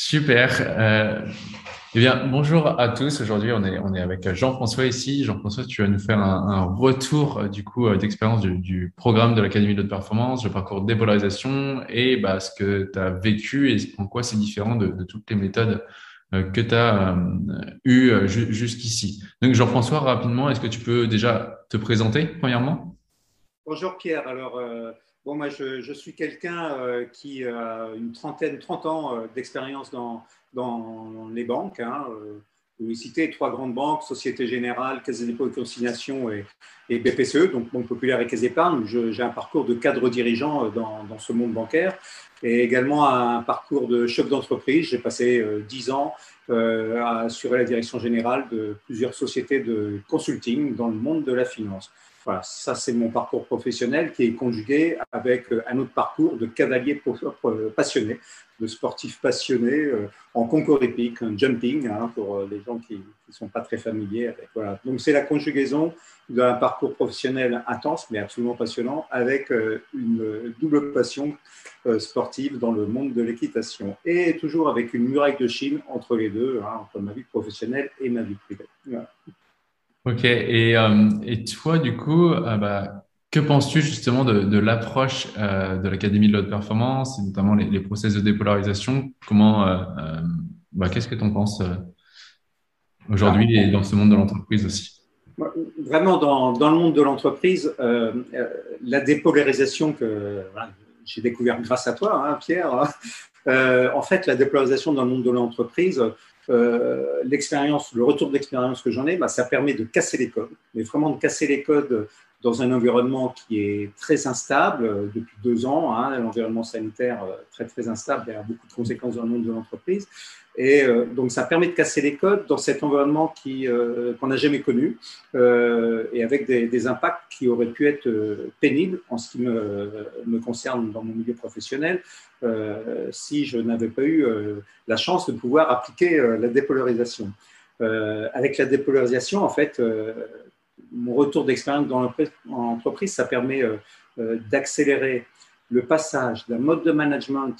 Super. Euh, eh bien, bonjour à tous. Aujourd'hui, on est, on est avec Jean-François ici. Jean-François, tu vas nous faire un, retour euh, du coup euh, d'expérience du, programme de l'Académie de performance, le parcours de dépolarisation et bah, ce que tu as vécu et en quoi c'est différent de, toutes les méthodes que tu as eues jusqu'ici. Donc, Jean-François, rapidement, est-ce que tu peux déjà te présenter premièrement? Bonjour Pierre. Alors, Bon, moi, je, suis quelqu'un euh, qui a une trentaine, 30 ans euh, d'expérience dans, dans, les banques. Hein, euh, vous citez trois grandes banques, Société Générale, Caisse des dépôts et consignation et, BPCE, donc Banque Populaire et Caisse d'épargne. J'ai un parcours de cadre dirigeant dans, ce monde bancaire et également un parcours de chef d'entreprise. J'ai passé dix ans à assurer la direction générale de plusieurs sociétés de consulting dans le monde de la finance. Voilà, ça c'est mon parcours professionnel qui est conjugué avec euh, un autre parcours de cavalier euh, passionné, de sportif passionné euh, en concours épique, un jumping, hein, pour les gens qui ne sont pas très familiers. Donc c'est la conjugaison d'un parcours professionnel intense, mais absolument passionnant, avec une double passion sportive dans le monde de l'équitation. Et toujours avec une muraille de Chine entre les deux, hein, entre ma vie professionnelle et ma vie privée. Voilà. Ok, et, euh, et toi, du coup, euh, bah, que penses-tu justement de, de l'approche euh, de l'Académie de l'haute performance, et notamment les, les, process de dépolarisation? Comment, bah, qu'est-ce que tu en penses aujourd'hui et dans ce monde de l'entreprise aussi? Vraiment, dans, dans, le monde de l'entreprise, la dépolarisation que j'ai découvert grâce à toi, hein, Pierre, hein, en fait, la dépolarisation dans le monde de l'entreprise, l'expérience, le retour d'expérience que j'en ai, bah, ça permet de casser les codes, mais vraiment de casser les codes dans un environnement qui est très instable euh, depuis deux ans, hein, l'environnement sanitaire euh, très très instable, il y a beaucoup de conséquences dans le monde de l'entreprise. Et euh, donc ça permet de casser les codes dans cet environnement qui qu'on n'a jamais connu et avec des, des, impacts qui auraient pu être pénibles en ce qui me, me concerne dans mon milieu professionnel si je n'avais pas eu la chance de pouvoir appliquer la dépolarisation. avec la dépolarisation, en fait, mon retour d'expérience dans l'entreprise, ça permet euh, euh, d'accélérer le passage d'un mode de management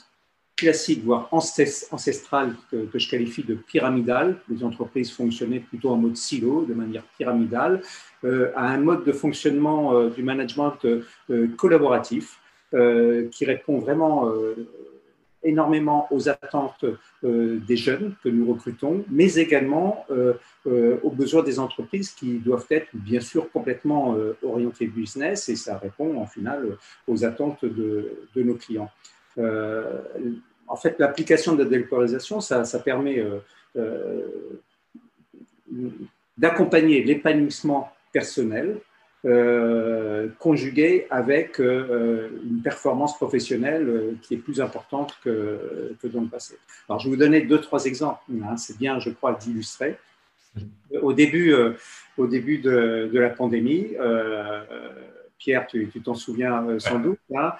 classique, voire ancestral, que, je qualifie de pyramidal, les entreprises fonctionnaient plutôt en mode silo, de manière pyramidale, euh, à un mode de fonctionnement du management collaboratif, qui répond vraiment énormément aux attentes euh, des jeunes que nous recrutons, mais également euh, euh, aux besoins des entreprises qui doivent être bien sûr complètement orientées business et ça répond en final aux attentes de, nos clients. en fait, l'application de la délocalisation, ça permet d'accompagner l'épanouissement personnel euh, conjugué avec euh, une performance professionnelle euh, qui est plus importante que, que, dans le passé. Alors, je vais vous donner deux, trois exemples. Hein, c'est bien, je crois, d'illustrer. Au début, au début de, de, la pandémie, Pierre, tu t'en souviens sans doute, hein,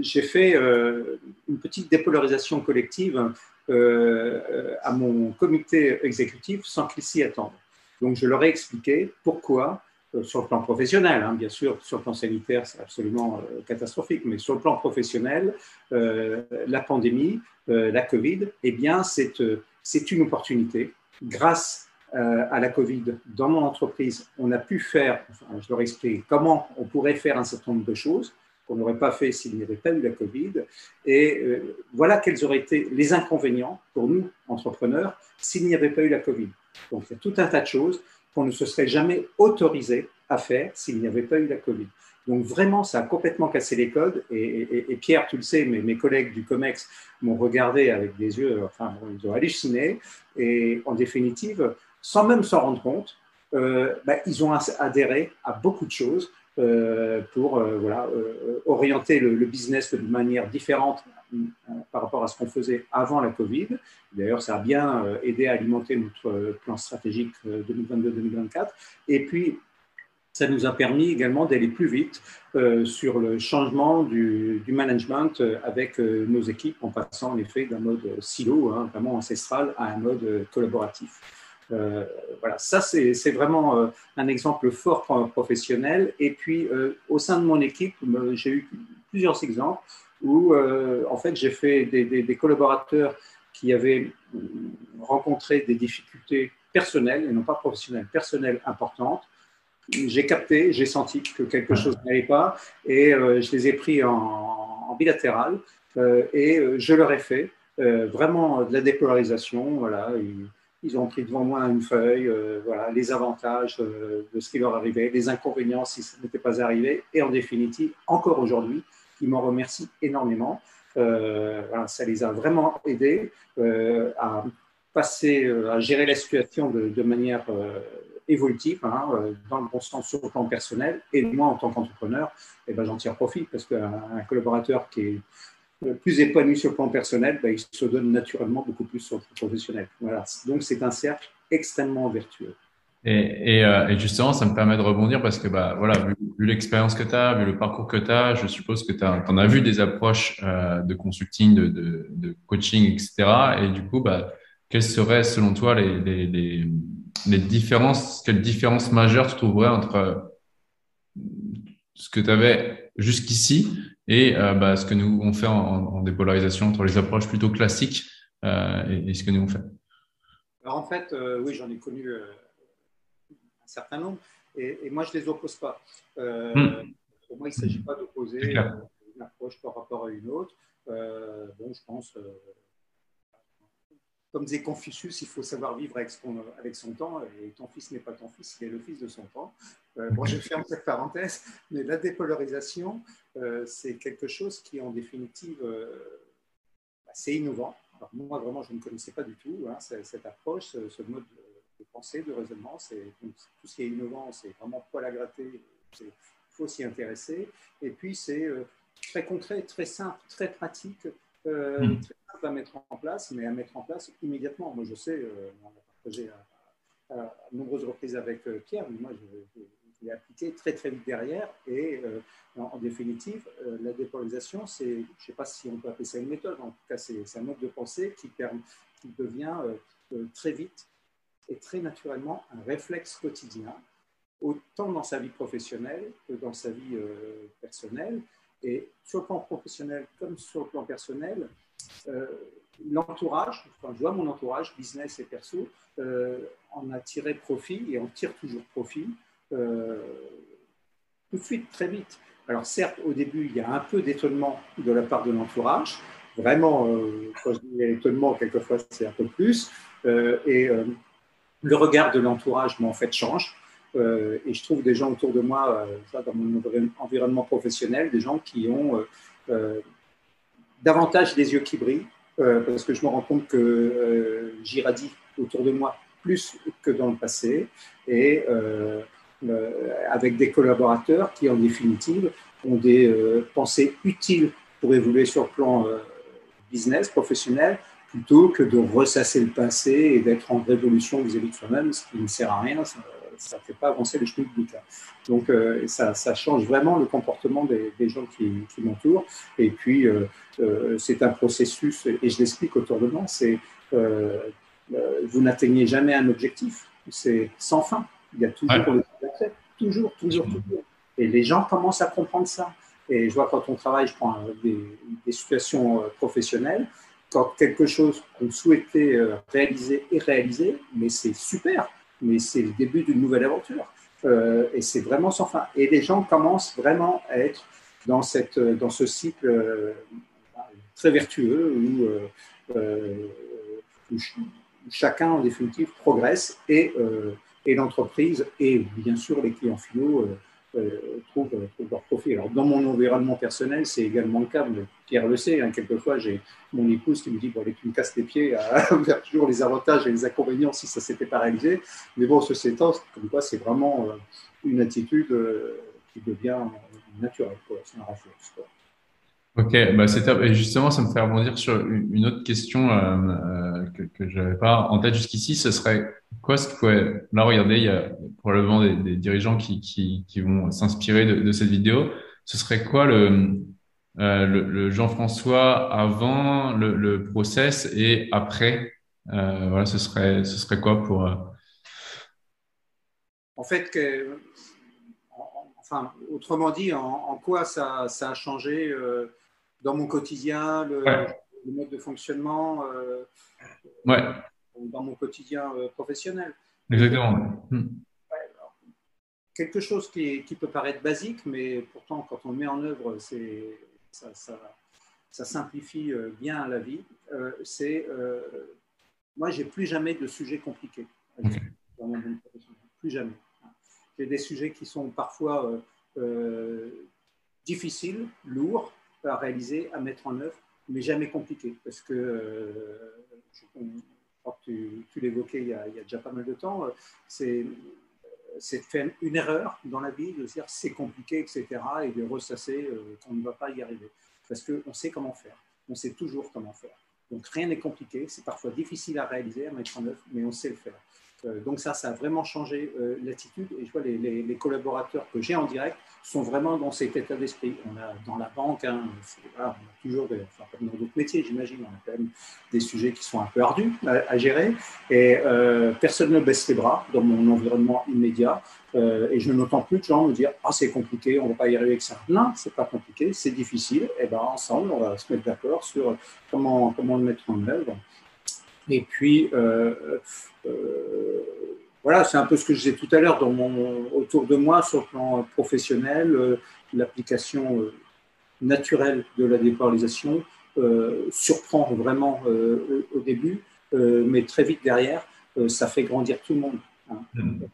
j'ai fait une petite dépolarisation collective à mon comité exécutif sans qu'il s'y attende. Donc, je leur ai expliqué pourquoi, euh, sur le plan professionnel, hein, bien sûr, sur le plan sanitaire, c'est absolument euh, catastrophique, mais sur le plan professionnel, euh, la pandémie, la Covid, eh bien, c'est une opportunité. Grâce à la Covid, dans mon entreprise, on a pu faire, je leur ai expliqué comment on pourrait faire un certain nombre de choses qu'on n'aurait pas fait s'il n'y avait pas eu la Covid. Et voilà quels auraient été les inconvénients pour nous, entrepreneurs, s'il n'y avait pas eu la Covid. Donc, il y a tout un tas de choses qu'on ne se serait jamais autorisé à faire s'il n'y avait pas eu la Covid. Donc, vraiment, ça a complètement cassé les codes. Et, Pierre, tu le sais, mais mes collègues du COMEX m'ont regardé avec des yeux, enfin, ils ont halluciné. Et en définitive, sans même s'en rendre compte, euh, bah, ils ont adhéré à beaucoup de choses euh, pour euh, voilà, orienter le, business de manière différente par rapport à ce qu'on faisait avant la Covid. D'ailleurs, ça a bien euh, aidé à alimenter notre euh, plan stratégique 2022-2024. Euh, Et puis, ça nous a permis également d'aller plus vite sur le changement du, management avec nos équipes en passant en effet d'un mode silo, hein, vraiment ancestral, à un mode collaboratif. voilà, ça c'est vraiment un exemple fort professionnel. Et puis au sein de mon équipe, j'ai eu plusieurs exemples où en fait j'ai fait des, des, collaborateurs qui avaient rencontré des difficultés personnelles et non pas professionnelles, personnelles importantes. J'ai capté, j'ai senti que quelque chose n'allait pas et je les ai pris en, en bilatéral et je leur ai fait vraiment de la dépolarisation. Voilà, ils ont pris devant moi une feuille, euh, voilà, les avantages euh, de ce qui leur arrivait, les inconvénients si ça n'était pas arrivé, et en définitive, encore aujourd'hui, ils m'en remercient énormément. Euh, ça les a vraiment aidés à passer, à gérer la situation de, manière évolutive, hein, dans le bon sens sur le plan personnel. Et moi, en tant qu'entrepreneur, eh ben, j'en tire profit parce qu'un collaborateur qui est plus épanoui sur le plan personnel, ben, il se donne naturellement beaucoup plus sur le plan professionnel. Donc, c'est un cercle extrêmement vertueux. Et, et, euh, et, justement, ça me permet de rebondir parce que, bah, voilà, vu, l'expérience que tu as, vu le parcours que tu as, je suppose que tu en as vu des approches euh, de consulting, de, de, de, coaching, etc. Et du coup, bah, quelles seraient, selon toi, les, les, les, les différences, quelles différences majeures tu trouverais entre ce que tu avais jusqu'ici et euh, bah, ce que nous on fait en, en, dépolarisation entre les approches plutôt classiques euh, et, ce que nous on fait? Alors en fait, euh, oui, j'en ai connu certain nombre et, et, moi je les oppose pas. Hmm. Pour moi, il ne s'agit pas d'opposer une approche par rapport à une autre. bon, je pense comme disait Confucius, il faut savoir vivre avec, avec, son temps, et ton fils n'est pas ton fils, il est le fils de son temps. Euh, bon, je ferme cette parenthèse, mais la dépolarisation, euh, c'est quelque chose qui, en définitive, euh, bah, c'est innovant. Alors, moi, vraiment, je ne connaissais pas du tout hein, cette approche, ce, mode de, pensée, de raisonnement. C'est, tout ce qui est innovant, c'est vraiment poil à gratter, il faut s'y intéresser. Et puis, c'est très concret, très simple, très pratique. Hmm à mettre en place, mais à mettre en place immédiatement. Moi, je sais, euh, on a partagé à, à, nombreuses reprises avec euh, Pierre, mais moi, je, l'ai appliqué très, très vite derrière. Et euh, en, définitive, la dépolarisation, c'est, je ne sais pas si on peut appeler ça une méthode, en tout cas, c'est, un mode de pensée qui, permet, qui devient très vite et très naturellement un réflexe quotidien, autant dans sa vie professionnelle que dans sa vie personnelle. Et sur le plan professionnel comme sur le plan personnel, euh, l'entourage, enfin, je vois mon entourage, business et perso, euh, en a tiré profit et en tire toujours profit euh, tout de suite, très vite. Alors certes, au début, il y a un peu d'étonnement de la part de l'entourage. Vraiment, quand je dis étonnement, quelquefois, c'est un peu plus. et le regard de l'entourage, en fait, change. et je trouve des gens autour de moi, dans mon environnement professionnel, des gens qui ont davantage les yeux qui brillent, euh, parce que je me rends compte que euh, j'irradie autour de moi plus que dans le passé, et euh, avec des collaborateurs qui, en définitive, ont des pensées utiles pour évoluer sur le plan business, professionnel, plutôt que de ressasser le passé et d'être en révolution vis-à-vis de soi-même, ce qui ne sert à rien, ça ne fait pas avancer le schmilblick. Donc, euh, ça, ça, change vraiment le comportement des, gens qui, m'entourent. Et puis, euh, euh, c'est un processus, et je l'explique autour de moi, c'est vous n'atteignez jamais un objectif, c'est sans fin. Il y a toujours ouais. toujours, toujours, toujours. Et les gens commencent à comprendre ça. Et je vois quand on travaille, je prends des, des situations professionnelles, quand quelque chose qu'on souhaitait réaliser est réalisé, mais c'est super mais c'est le début d'une nouvelle aventure. Euh, et c'est vraiment sans fin. Et les gens commencent vraiment à être dans, cette, dans ce cycle euh, très vertueux où, euh, où, chacun, en définitive, progresse et, et l'entreprise et bien sûr les clients finaux euh, trouvent, leur profit. Alors, dans mon environnement personnel, c'est également le cas. Mais Pierre le sait, hein, quelquefois, j'ai mon épouse qui me dit bon, allez, tu me casses les pieds à faire toujours les avantages et les inconvénients si ça s'était pas réalisé. Mais bon, ce étant, comme quoi, c'est vraiment euh, une attitude euh, qui devient naturelle. C'est un réflexe. Ok, bah c'est top. Et justement, ça me fait rebondir sur une autre question euh, euh que, que je n'avais pas en tête jusqu'ici. Ce serait quoi ce qu'il pourrait... Là, regardez, il y a probablement des, dirigeants qui, qui, vont s'inspirer de, cette vidéo. Ce serait quoi le, euh, Jean-François avant le, process et après Voilà, ce serait, ce serait quoi pour... En fait, que, enfin, autrement dit, en, quoi ça, ça a changé dans mon quotidien, le, mode de fonctionnement, ouais. dans mon quotidien professionnel. Exactement. Hmm. quelque chose qui, qui, peut paraître basique, mais pourtant, quand on le met en œuvre, ça, ça, ça, simplifie bien la vie. c'est moi, j'ai plus jamais de sujets compliqués dans mon Plus jamais. J'ai des sujets qui sont parfois euh, euh, difficiles, lourds à réaliser, à mettre en œuvre, mais jamais compliqués. Parce que, euh, je, crois que tu, l'évoquais il, y a déjà pas mal de temps, c'est de faire une erreur dans la vie, de se dire c'est compliqué, etc., et de ressasser qu'on ne va pas y arriver. Parce qu'on sait comment faire, on sait toujours comment faire. Donc rien n'est compliqué, c'est parfois difficile à réaliser, à mettre en œuvre, mais on sait le faire. Euh, donc ça, ça a vraiment changé euh, l'attitude. Et je vois les, les, collaborateurs que j'ai en direct sont vraiment dans cet état d'esprit. On a dans la banque, hein, on a toujours, des, enfin, dans d'autres métiers, j'imagine, on a quand même des sujets qui sont un peu ardus à, gérer. Et euh, personne ne baisse les bras dans mon environnement immédiat. et je n'entends plus de gens me dire ah c'est compliqué, on ne va pas y arriver avec ça. Non, c'est pas compliqué, c'est difficile. Et ben ensemble, on va se mettre d'accord sur comment comment le mettre en œuvre. Et puis, euh, euh, voilà, c'est un peu ce que je disais tout à l'heure dans mon, autour de moi sur le plan professionnel, euh, l'application naturelle de la dépolarisation surprend vraiment au début, mais très vite derrière, ça fait grandir tout le monde. Hein. Mm.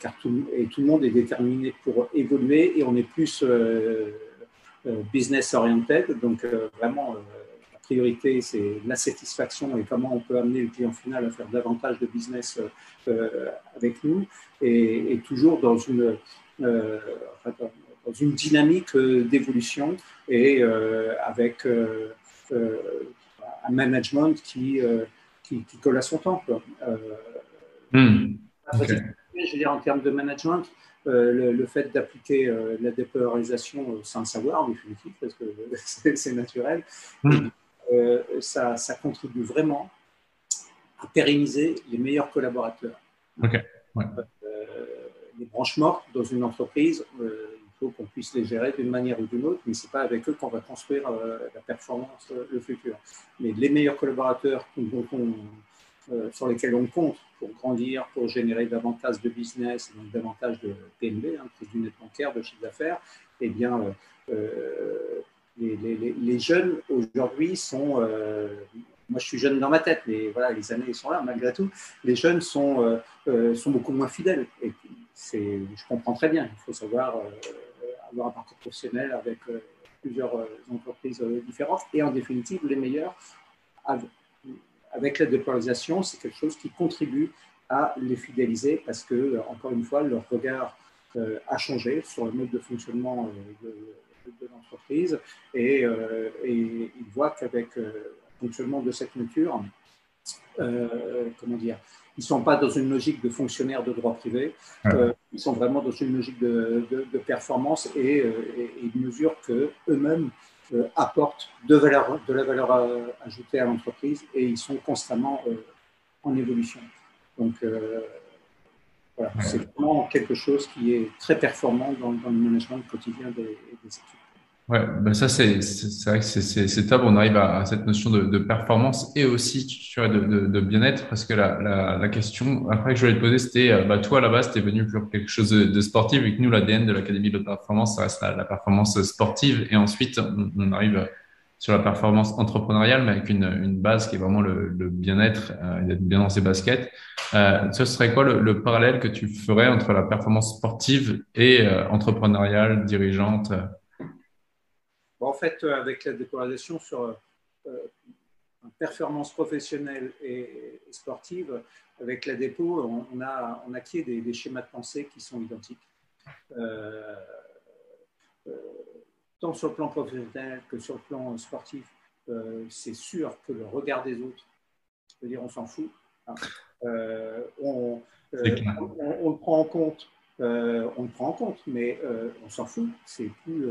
car tout, et tout le monde est déterminé pour évoluer et on est plus business oriented, donc vraiment priorité, c'est la satisfaction et comment on peut amener le client final à faire davantage de business euh, avec nous, et, toujours dans une, euh, dans une dynamique euh, d'évolution et avec un management qui, qui, colle à son temps. Hmm. Je veux dire, en termes de management, le, fait d'appliquer la dépolarisation sans le savoir, en définitive, parce que c'est naturel, hmm. Euh, ça, contribue vraiment à pérenniser les meilleurs collaborateurs. Euh, les branches mortes dans une entreprise, euh, il faut qu'on puisse les gérer d'une manière ou d'une autre, mais ce n'est pas avec eux qu'on va construire la performance, le futur. Mais les meilleurs collaborateurs sur lesquels on compte pour grandir, pour générer davantage de business, donc davantage de PNB, hein, du net bancaire, de chiffre d'affaires, eh bien, les, jeunes aujourd'hui sont. Euh, moi, je suis jeune dans ma tête, mais voilà, les années sont là malgré tout. Les jeunes sont, euh, euh, sont beaucoup moins fidèles. Et je comprends très bien. Il faut savoir avoir un parcours professionnel avec plusieurs entreprises différentes. Et en définitive, les meilleurs, avec la dépolarisation, c'est quelque chose qui contribue à les fidéliser parce que, encore une fois, leur regard a changé sur le mode de fonctionnement de l'entreprise et, euh, et, ils voient qu'avec euh, le fonctionnement de cette nature, euh, comment dire, ils ne sont pas dans une logique de fonctionnaire de droit privé, ils sont vraiment dans une logique de, de, performance et, ils mesurent qu'eux-mêmes apportent de, valeur, de la valeur ajoutée à l'entreprise et ils sont constamment en évolution. Donc, c'est vraiment quelque chose qui est très performant dans, le management quotidien des, des équipes. Ouais, ben ça c'est vrai que c'est top. On arrive à, cette notion de, de, performance et aussi tu vois, de, de, de bien-être parce que la, la, la, question après que je voulais te poser c'était euh, bah toi à la base t'es venu pour quelque chose de, sportif et que nous l'ADN de l'académie de performance ça reste la, performance sportive et ensuite on, arrive sur la performance entrepreneuriale mais avec une, base qui est vraiment le, bien-être euh, d'être bien dans ses baskets. Euh, ce serait quoi le, le, parallèle que tu ferais entre la performance sportive et euh, entrepreneuriale dirigeante? en fait, euh, avec la dépolarisation sur euh, euh, performance professionnelle et, sportive, avec la dépôt, on, a, on acquiert des, des, schémas de pensée qui sont identiques. Tant sur le plan professionnel que sur le plan sportif, c'est sûr que le regard des autres, cest dire on s'en fout. Hein. on, on, le prend en compte, on le prend en compte, mais on s'en fout. C'est plus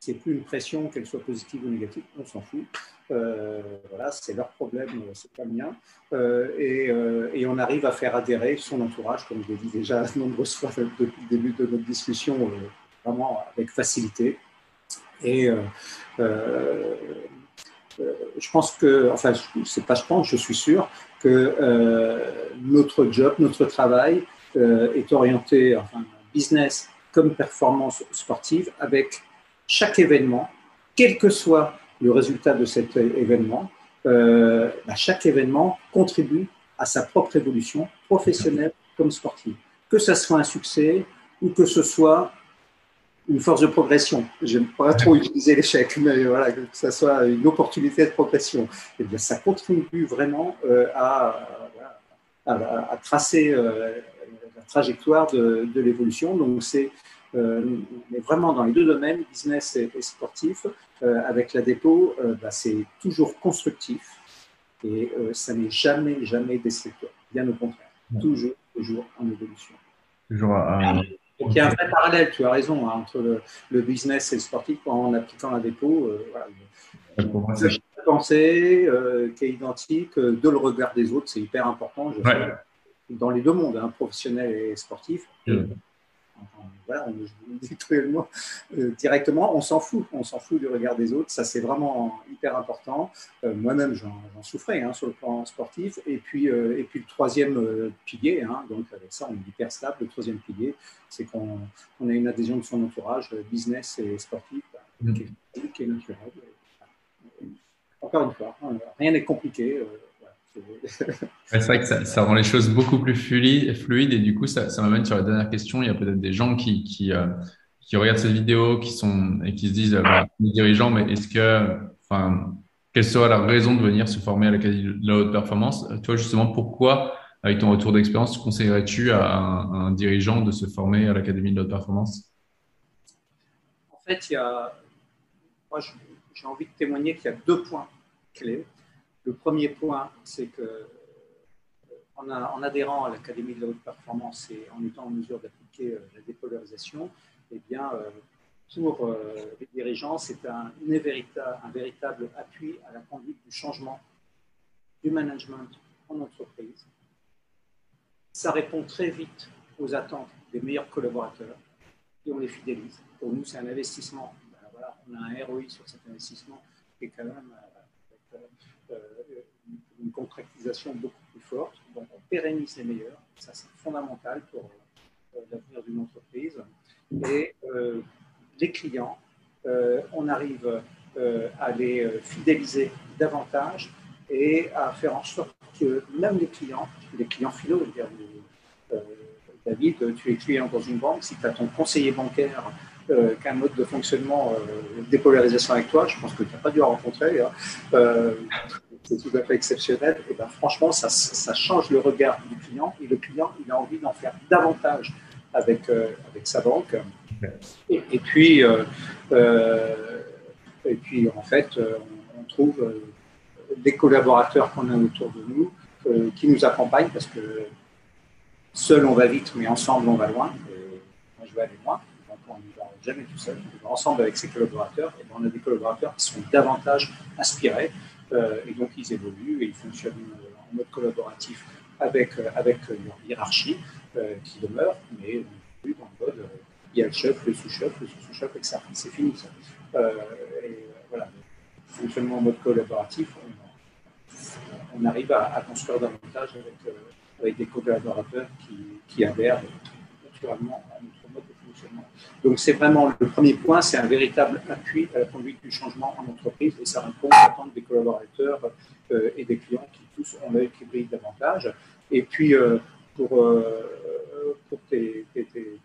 c'est plus une pression, qu'elle soit positive ou négative, on s'en fout. Euh, voilà, c'est leur problème, c'est pas le mien. Euh, euh, et, on arrive à faire adhérer son entourage, comme je l'ai dit déjà nombreuses fois depuis le début de notre discussion, vraiment avec facilité. Et je pense que, enfin, c'est pas je pense, je suis sûr que notre job, notre travail est orienté, enfin, business comme performance sportive avec chaque événement, quel que soit le résultat de cet événement, euh, bah, chaque événement contribue à sa propre évolution professionnelle comme sportive. Que ce soit un succès ou que ce soit une force de progression. J'aime pas trop utiliser l'échec, mais voilà, que ce soit une opportunité de progression. Et eh bien, ça contribue vraiment euh, à, à, tracer euh, la trajectoire de, de l'évolution. Donc, c'est euh, mais vraiment dans les deux domaines, business et, sportif, avec la dépôt, bah, c'est toujours constructif et ça n'est jamais, jamais destructeur. Bien au contraire, toujours, toujours en évolution. Toujours Donc il y a un vrai parallèle, tu as raison, hein, entre le, business et le sportif en appliquant la dépôt. voilà, le pensée qui est identique, de le regard des autres, c'est hyper important. Je dans les deux mondes, hein, professionnel et sportif voilà, on, dit euh, directement, on s'en fout, on s'en fout du regard des autres. Ça, c'est vraiment hyper important. Euh, moi-même, j'en souffrais hein, sur le plan sportif. Et puis, euh, et puis le troisième pilier, hein, donc avec ça, on est hyper stable. Le troisième pilier, c'est qu'on a une adhésion de son entourage, business et sportif, bah, qui, est, qui, est, naturelle. Encore une fois, hein, rien n'est compliqué. C'est vrai que ça, rend les choses beaucoup plus fluides et du coup, ça, m'amène sur la dernière question. Il y a peut-être des gens qui, euh, regardent cette vidéo qui sont, et qui se disent, bah, les dirigeants, mais est-ce que, enfin, quelle serait la raison de venir se former à l'Académie de la haute performance? Toi, justement, pourquoi, avec ton retour d'expérience, conseillerais-tu à un, dirigeant de se former à l'Académie de la haute performance? En fait, il y a, moi, j'ai envie de témoigner qu'il y a deux points clés. Le premier point, c'est que euh, en, adhérant à l'Académie de la haute performance et en étant en mesure d'appliquer euh, la dépolarisation, eh bien, euh, pour les dirigeants, c'est un, véritable appui à la conduite du changement du management en entreprise. Ça répond très vite aux attentes des meilleurs collaborateurs et on les fidélise. Pour nous, c'est un investissement. Ben on a un ROI sur cet investissement qui est quand même une contractisation beaucoup plus forte. Donc, on pérennise les meilleurs. Ça, c'est fondamental pour euh, l'avenir d'une entreprise. Et euh, les clients, on arrive à les fidéliser davantage et à faire en sorte que même les clients, les clients finaux, dire, David, tu es client dans une banque, si tu as ton conseiller bancaire euh, qu'un mode de fonctionnement euh, dépolarisation avec toi, je pense que tu n'as pas dû rencontrer, hein. euh, c'est tout à fait exceptionnel, et ben, franchement, ça, ça, change le regard du client et le client, il a envie d'en faire davantage avec, avec sa banque. Et, puis, et puis, en fait, on, trouve des collaborateurs qu'on a autour de nous qui nous accompagnent parce que seul on va vite, mais ensemble on va loin. Et moi, je vais aller loin jamais tout seul, ensemble avec ses collaborateurs, et on a des collaborateurs qui sont davantage inspirés, euh, et donc ils évoluent et ils fonctionnent en mode collaboratif avec, euh, avec leur hiérarchie euh, qui demeure, mais plus dans le mode, il y a le chef, le sous-chef, le sous-chef, etc. C'est fini ça. et voilà, fonctionnement en mode collaboratif, on, arrive à, construire davantage avec, avec des collaborateurs qui, qui adhèrent naturellement à notre Donc c'est vraiment le premier point, c'est un véritable appui à la conduite du changement en entreprise et ça répond aux attentes des collaborateurs euh, et des clients qui tous ont l'œil qui brille davantage. Et puis euh, pour, euh, pour tes,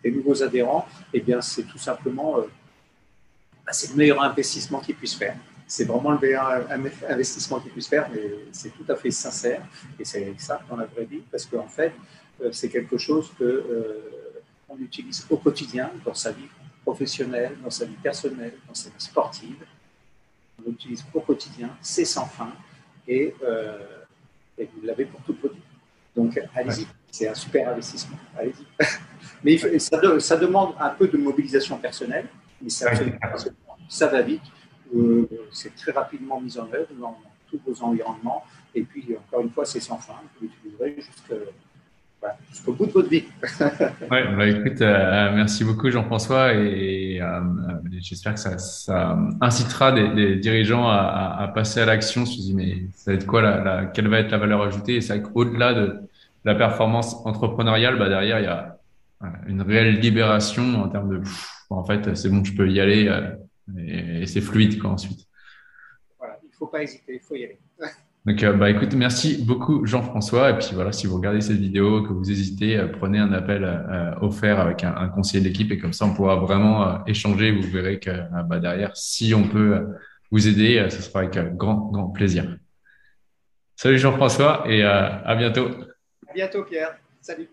nouveaux adhérents, eh bien c'est tout simplement bah, c'est le meilleur investissement qu'ils puissent faire. C'est vraiment le meilleur investissement qu'ils puissent faire, mais c'est tout à fait sincère et c'est ça dans la vraie vie parce qu'en fait c'est quelque chose que on utilise au quotidien dans sa vie professionnelle, dans sa vie personnelle, dans sa vie sportive. On l'utilise au quotidien, c'est sans fin et, euh, vous l'avez pour votre vie. Donc allez-y, c'est un super investissement. Allez-y. mais ça, demande un peu de mobilisation personnelle, mais ça, ça va vite. Euh, c'est très rapidement mis en œuvre dans tous vos environnements. Et puis, encore une fois, c'est sans fin. Vous l'utiliserez jusqu'à jusqu'au bout de votre vie. ouais, bah, écoute, euh, merci beaucoup Jean-François et euh, j'espère que ça, ça incitera des, des dirigeants à, à, passer à l'action. Je me dis mais ça va être quoi la, la, quelle va être la valeur ajoutée? Et c'est qu'au-delà de la performance entrepreneuriale, bah derrière il y a une réelle libération en termes de en fait c'est bon, je peux y aller et, et c'est fluide quoi ensuite. Voilà, il faut pas hésiter, il faut y aller. Donc, euh, bah, écoute, merci beaucoup Jean-François. Et puis voilà, si vous regardez cette vidéo, que vous hésitez, euh, prenez un appel euh, offert avec un, un conseiller d'équipe et comme ça, on pourra vraiment échanger. Vous verrez que bah, derrière, si on peut vous aider, ce sera avec grand, grand plaisir. Salut Jean-François et à bientôt. À bientôt Pierre. Salut.